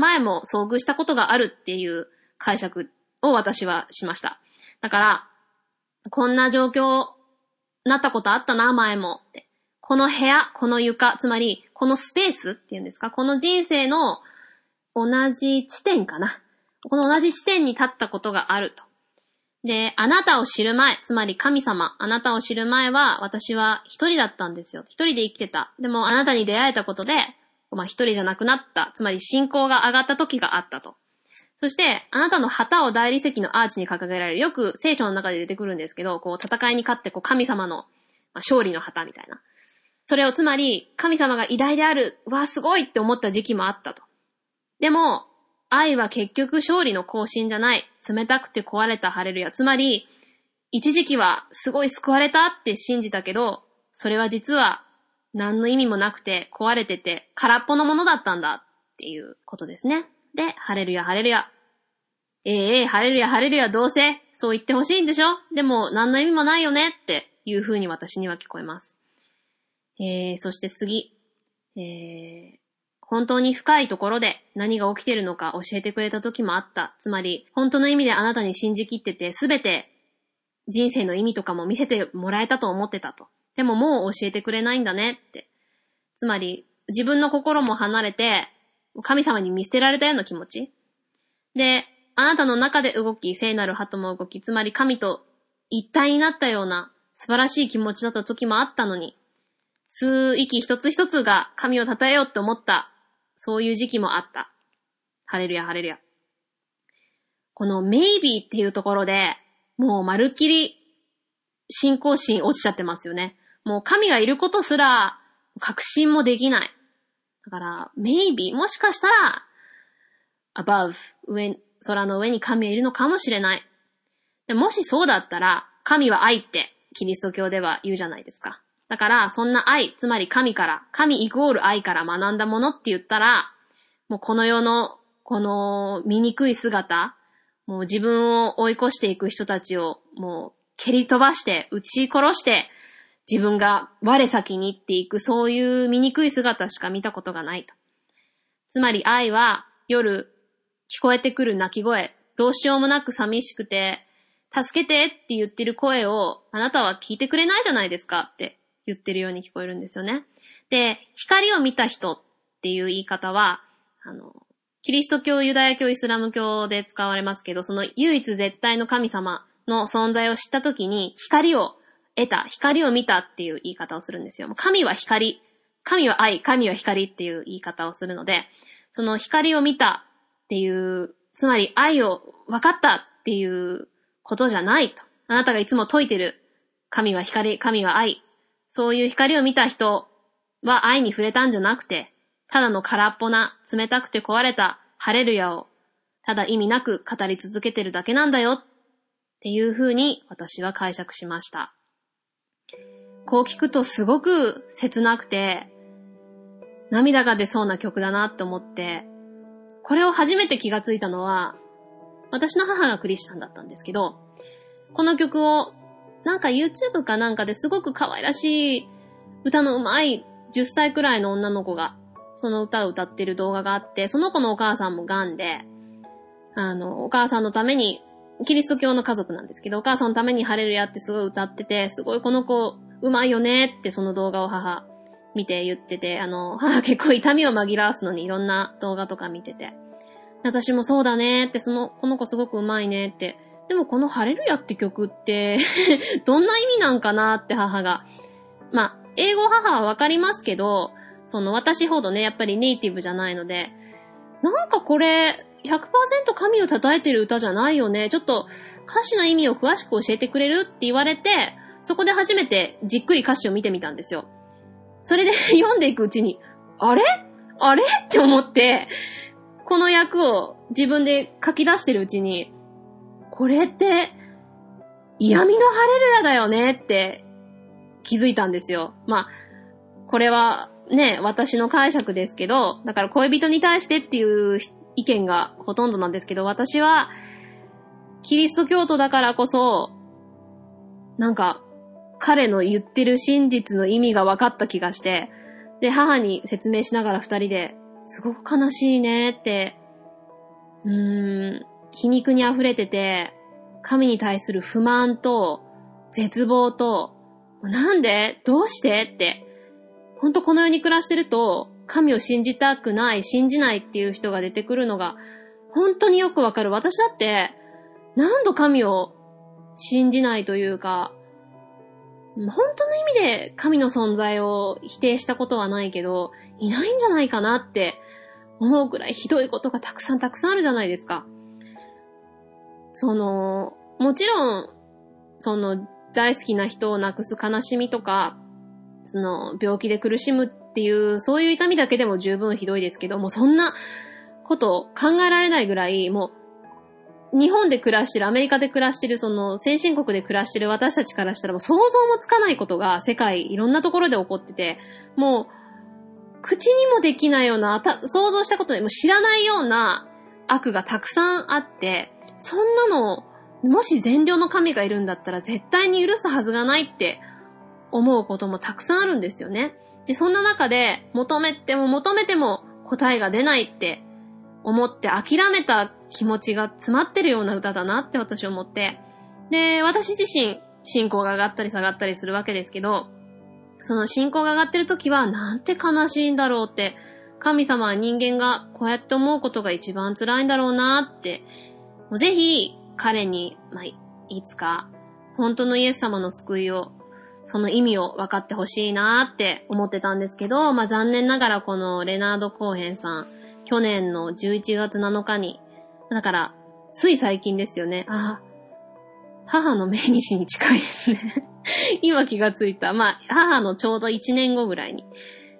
前も遭遇したことがあるっていう解釈を私はしました。だから、こんな状況なったことあったな、前もって。この部屋、この床、つまり、このスペースっていうんですか？この人生の同じ地点かな？この同じ地点に立ったことがあると。で、あなたを知る前、つまり神様、あなたを知る前は、私は一人だったんですよ。一人で生きてた。でも、あなたに出会えたことで、まあ一人じゃなくなった。つまり、信仰が上がった時があったと。そして、あなたの旗を大理石のアーチに掲げられる。よく聖書の中で出てくるんですけど、こう、戦いに勝って、こう、神様の、まあ、勝利の旗みたいな。それをつまり、神様が偉大である、わあ、すごいって思った時期もあったと。でも、愛は結局勝利の更新じゃない。冷たくて壊れたハレルヤ。つまり、一時期はすごい救われたって信じたけど、それは実は何の意味もなくて壊れてて空っぽのものだったんだっていうことですね。で、ハレルヤ、ハレルヤ。ええええ、ハレルヤ、ハレルヤ、どうせ、そう言ってほしいんでしょ？でも、何の意味もないよねっていう風に私には聞こえます。えー、そして次。えー、本当に深いところで何が起きてるのか教えてくれた時もあった。つまり、本当の意味であなたに信じきってて、すべて人生の意味とかも見せてもらえたと思ってたと。でももう教えてくれないんだねって。つまり、自分の心も離れて、神様に見捨てられたような気持ち。で、あなたの中で動き、聖なる鳩も動き、つまり神と一体になったような素晴らしい気持ちだった時もあったのに、吸う息一つ一つが神を称えようって思った、そういう時期もあった。ハレルヤ、ハレルヤ。この maybe っていうところで、もうまるっきり信仰心落ちちゃってますよね。もう神がいることすら確信もできない。だから、maybe もしかしたら above 上、空の上に神はいるのかもしれない。でもしそうだったら、神は愛ってキリスト教では言うじゃないですか。だから、そんな愛、つまり神から、神イコール愛から学んだものって言ったら、もうこの世の、この醜い姿、もう自分を追い越していく人たちを、もう蹴り飛ばして、撃ち殺して、自分が我先に行っていく、そういう醜い姿しか見たことがないと。つまり愛は夜聞こえてくる泣き声、どうしようもなく寂しくて、助けてって言ってる声をあなたは聞いてくれないじゃないですかって言ってるように聞こえるんですよね。で、光を見た人っていう言い方は、あの、キリスト教、ユダヤ教、イスラム教で使われますけど、その唯一絶対の神様の存在を知った時に光を得た、光を見たっていう言い方をするんですよ。神は光、神は愛、神は光っていう言い方をするので、その光を見たっていう、つまり愛を分かったっていうことじゃないと。あなたがいつも説いてる、神は光、神は愛。そういう光を見た人は愛に触れたんじゃなくて、ただの空っぽな、冷たくて壊れたハレルヤを、ただ意味なく語り続けてるだけなんだよっていう風に私は解釈しました。こう聞くとすごく切なくて、涙が出そうな曲だなって思って、これを初めて気がついたのは、私の母がクリスチャンだったんですけど、この曲を、なんか YouTube かなんかですごく可愛らしい歌の上手い10歳くらいの女の子が、その歌を歌ってる動画があって、その子のお母さんも癌で、あの、お母さんのために、キリスト教の家族なんですけど、お母さんのために晴れるやってすごい歌ってて、すごいこの子、うまいよねってその動画を母見て言ってて、あの、母 結構痛みを紛らわすのにいろんな動画とか見てて。私もそうだねって、その、この子すごくうまいねって。でもこのハレルヤって曲って どんな意味なんかなって母が。まあ、英語母はわかりますけど、その私ほどね、やっぱりネイティブじゃないので、なんかこれ、100%神を叩いてる歌じゃないよね。ちょっと歌詞の意味を詳しく教えてくれるって言われて、そこで初めてじっくり歌詞を見てみたんですよ。それで 読んでいくうちに、あれ？あれ？って思って、この役を自分で書き出してるうちに、これって、嫌味のハレルヤだよねって気づいたんですよ。まあ、これはね、私の解釈ですけど、だから恋人に対してっていう意見がほとんどなんですけど、私は、キリスト教徒だからこそ、なんか、彼の言ってる真実の意味が分かった気がして、で、母に説明しながら二人で、すごく悲しいねって、うーん、皮肉に溢れてて、神に対する不満と、絶望と、なんで？どうして？って、ほんとこの世に暮らしてると、神を信じたくない、信じないっていう人が出てくるのが、本当によくわかる。私だって、何度神を信じないというか、本当の意味で神の存在を否定したことはないけど、いないんじゃないかなって思うくらいひどいことがたくさんたくさんあるじゃないですか。その、もちろん、その、大好きな人を亡くす悲しみとか、その、病気で苦しむっていう、そういう痛みだけでも十分ひどいですけど、もうそんなこと考えられないぐらい、もう日本で暮らしてる、アメリカで暮らしてる、その先進国で暮らしてる私たちからしたらもう想像もつかないことが世界いろんなところで起こってて、もう口にもできないような、想像したことでも知らないような悪がたくさんあって、そんなの、もし善良の神がいるんだったら絶対に許すはずがないって思うこともたくさんあるんですよね。で、そんな中で求めても求めても答えが出ないって思って諦めた気持ちが詰まってるような歌だなって私思って、で、私自身、信仰が上がったり下がったりするわけですけど、その信仰が上がってる時は、なんて悲しいんだろうって、神様は人間がこうやって思うことが一番辛いんだろうなって、もうぜひ彼に、まあ、いつか本当のイエス様の救いを、その意味を分かってほしいなって思ってたんですけど、まあ、残念ながらこのレナード・コーヘンさん、去年の11月7日に、だから、つい最近ですよね。あ、母の命日に近いですね 今気がついた。まあ、母のちょうど1年後ぐらいに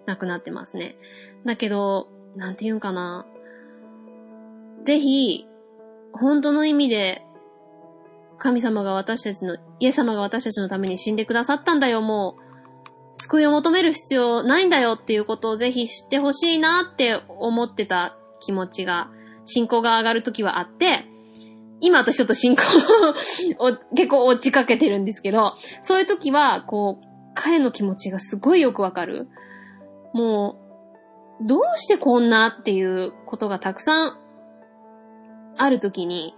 亡くなってますね。だけど、なんて言うんかな。ぜひ、本当の意味で、神様が私たちの、イエス様が私たちのために死んでくださったんだよ、もう。救いを求める必要ないんだよっていうことをぜひ知ってほしいなって思ってた気持ちが、信仰が上がるときはあって、今私ちょっと信仰を 結構落ちかけてるんですけど、そういうときは、こう、彼の気持ちがすごいよくわかる。もう、どうしてこんなっていうことがたくさんあるときに、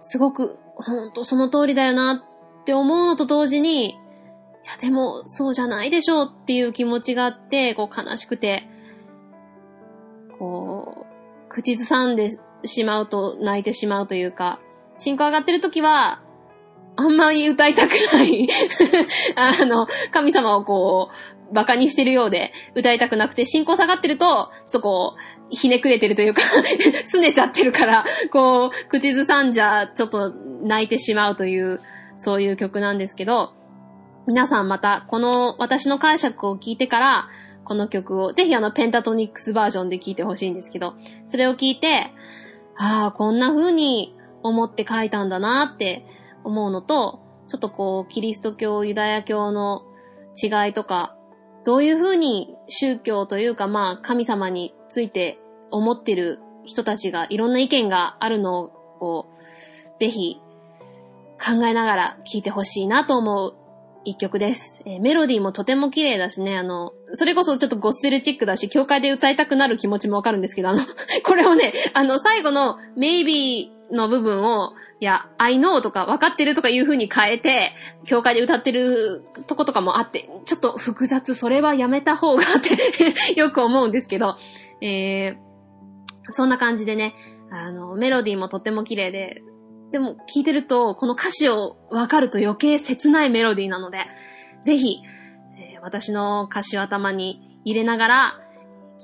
すごく、ほんとその通りだよなって思うのと同時に、いやでもそうじゃないでしょうっていう気持ちがあって、こう悲しくて、こう、口ずさんでしまうと泣いてしまうというか、進行上がってる時は、あんまり歌いたくない。あの、神様をこう、馬鹿にしてるようで歌いたくなくて、進行下がってると、ちょっとこう、ひねくれてるというか 拗ねちゃってるから、こう、口ずさんじゃ、ちょっと泣いてしまうという、そういう曲なんですけど、皆さんまた、この私の解釈を聞いてから、この曲を、ぜひあの、ペンタトニックスバージョンで聴いてほしいんですけど、それを聞いて、ああ、こんな風に思って書いたんだなって思うのと、ちょっとこう、キリスト教、ユダヤ教の違いとか、どういう風に宗教というかまあ神様について思ってる人たちがいろんな意見があるのをぜひ考えながら聴いてほしいなと思う一曲です。えー、メロディーもとても綺麗だしね、あの、それこそちょっとゴスペルチックだし、教会で歌いたくなる気持ちもわかるんですけど、あの、これをね、あの、最後の maybe の部分を、いや、I know とか分かってるとかいう風に変えて、教会で歌ってるとことかもあって、ちょっと複雑、それはやめた方がって よく思うんですけど、えー、そんな感じでね、あの、メロディーもとっても綺麗で、でも聞いてると、この歌詞をわかると余計切ないメロディーなので、ぜひ、えー、私の歌詞を頭に入れながら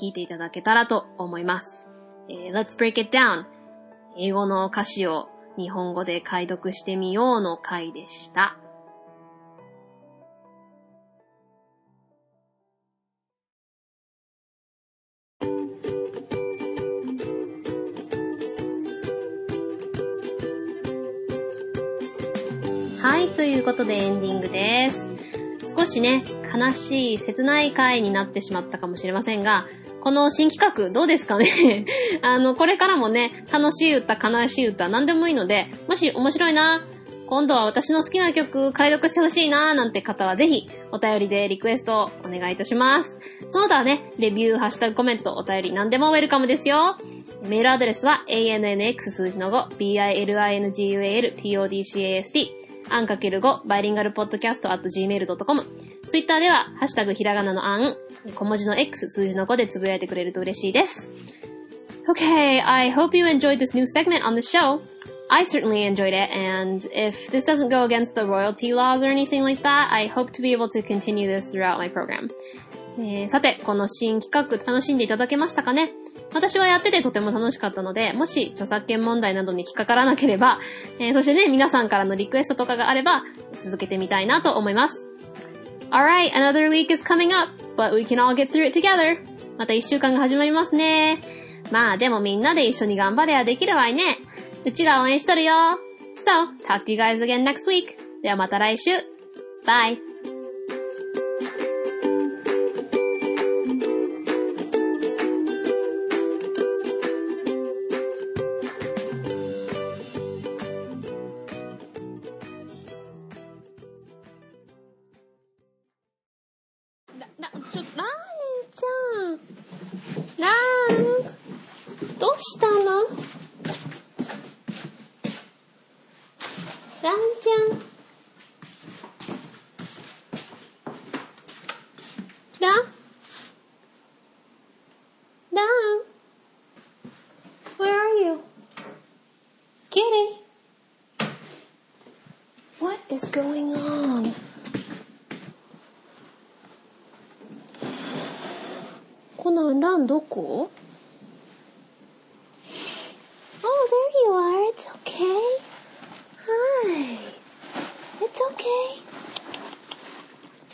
聞いていただけたらと思います。えー、Let's break it down. 英語の歌詞を日本語で解読してみようの回でした。ということでエンディングです。少しね、悲しい、切ない回になってしまったかもしれませんが、この新企画どうですかね？あの、これからもね、楽しい歌、悲しい歌、何でもいいので、もし面白いな、今度は私の好きな曲解読してほしいななんて方はぜひお便りでリクエストをお願いいたします。その他はね、レビュー、ハッシュタグコメント、お便り何でもウェルカムですよ。メールアドレスは annx 数字の5 bilingualpodcast アンかける5バイリンガルポッドキャスト at gmail.com。ツイッターでは、ハッシュタグひらがなのアン、小文字の X 数字の5でつぶやいてくれると嬉しいです。Okay, I hope you enjoyed this new segment on the show. I certainly enjoyed it, and if this doesn't go against the royalty laws or anything like that, I hope to be able to continue this throughout my program. えー、さて、この新企画楽しんでいただけましたかね私はやっててとても楽しかったので、もし著作権問題などに引っかからなければ、えー、そしてね、皆さんからのリクエストとかがあれば、続けてみたいなと思います。Alright, another week is coming up, but we can all get through it together. また一週間が始まりますね。まあでもみんなで一緒に頑張ればできるわいね。うちが応援しとるよ。So, talk to you guys again next week. ではまた来週。Bye!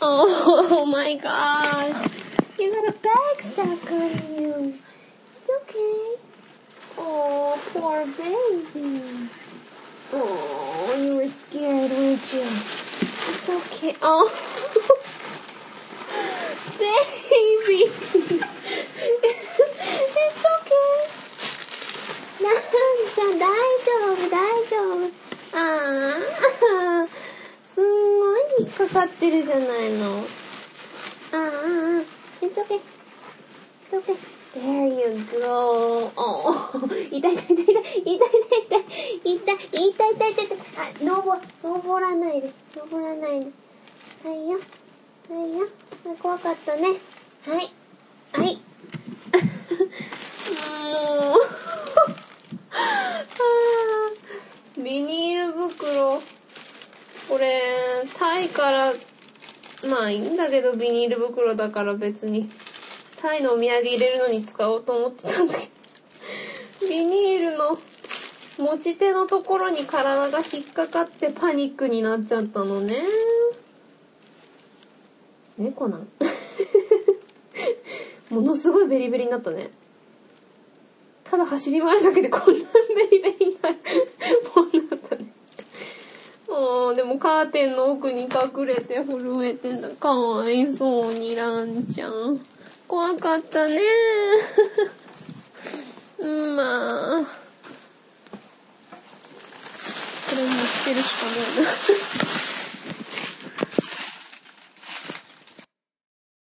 Oh, my god. You got a bag stuck on you. It's okay. Oh, poor baby. Oh, you were scared, weren't you? It's okay. Oh. baby. it's okay. なんちゃん、大丈夫、大丈夫。 かかってるじゃないの。ああ、it's okay. It's okay. There you go. Oh. 痛い痛い痛い痛い痛い痛い痛い痛い痛い痛い痛い痛いあ、登、登らないで。登らないで。はいよ。はいよ。怖かったね。はい。はい。もう。ビニール袋。これ、タイから、まあいいんだけどビニール袋だから別に。タイのお土産入れるのに使おうと思ってたんだけど。ビニールの持ち手のところに体が引っかかってパニックになっちゃったのね。猫なん？ものすごいベリベリになったね。ただ走り回るだけでこんなベリベリになる もんだったね。もう、でもカーテンの奥に隠れて震えてた。かわいそうに、ランちゃん。怖かったね。うん、まあ。これも捨てるしかないな。